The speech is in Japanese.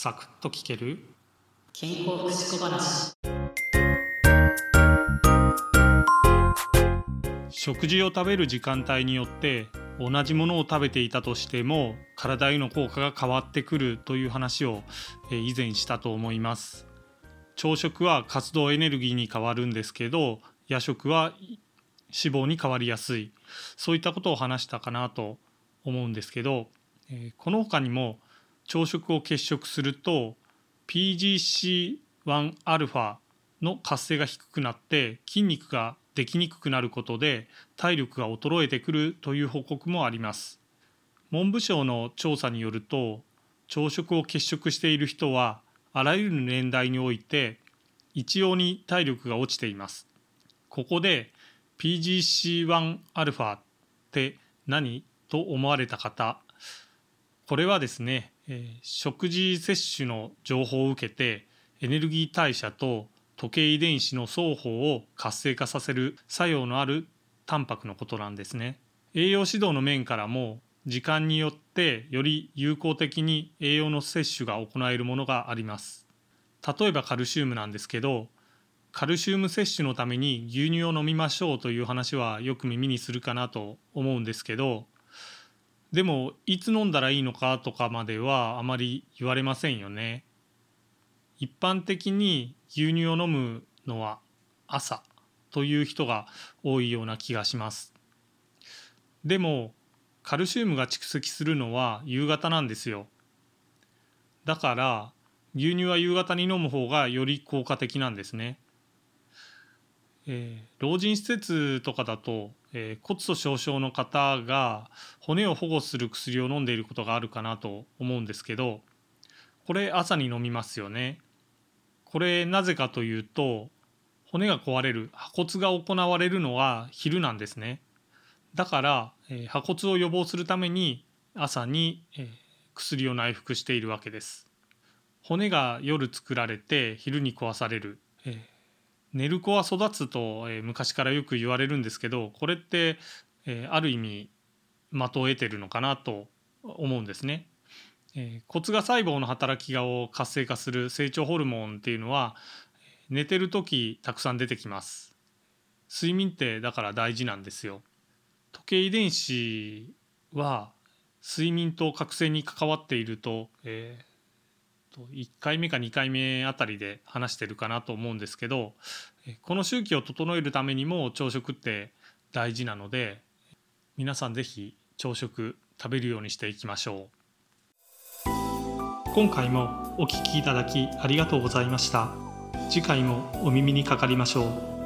サクッと聞ける？健康福祉小話。食事を食べる時間帯によって同じものを食べていたとしても体への効果が変わってくるという話を以前したと思います。朝食は活動エネルギーに変わるんですけど夜食は脂肪に変わりやすい。そういったことを話したかなと思うんですけどこの他にも朝食を欠食すると PGC1α の活性が低くなって筋肉ができにくくなることで体力が衰えてくるという報告もあります。文部省の調査によると朝食を欠食している人はあらゆる年代において一様に体力が落ちています。ここで PGC1α って何と思われた方？これはですねえ食事摂取の情報を受けてエネルギー代謝と時計遺伝子の双方を活性化させる作用のあるタンパクのことなんですね。栄養指導の面からも時間によってより有効的に栄養の摂取が行えるものがあります。例えばカルシウムなんですけどカルシウム摂取のために牛乳を飲みましょうという話はよく耳にするかなと思うんですけどでもいつ飲んだらいいのかとかまではあまり言われませんよね。一般的に牛乳を飲むのは朝という人が多いような気がします。でもカルシウムが蓄積するのは夕方なんですよ。だから牛乳は夕方に飲む方がより効果的なんですね。えー、老人施設とかだと、えー、骨粗しょう症の方が骨を保護する薬を飲んでいることがあるかなと思うんですけどこれ朝に飲みますよね。これなぜかというと骨が壊れる破骨が行われるのは昼なんですね。だから、えー、破骨を予防するために朝に、えー、薬を内服しているわけです。骨が夜作られて昼に壊される、えー寝る子は育つと、えー、昔からよく言われるんですけどこれって、えー、ある意味的を得てるのかなと思うんですね。えー、骨芽細胞の働きを活性化する成長ホルモンっていうのは寝てる時たくさん出てきます。睡眠ってだから大事なんですよ。時計遺伝子は睡眠と覚醒に関わっていると、えと1回目か2回目あたりで話してるかなと思うんですけどこの周期を整えるためにも朝食って大事なので皆さん是非朝食食べるようにしていきましょう。今回もお聴きいただきありがとうございました。次回もお耳にかかりましょう。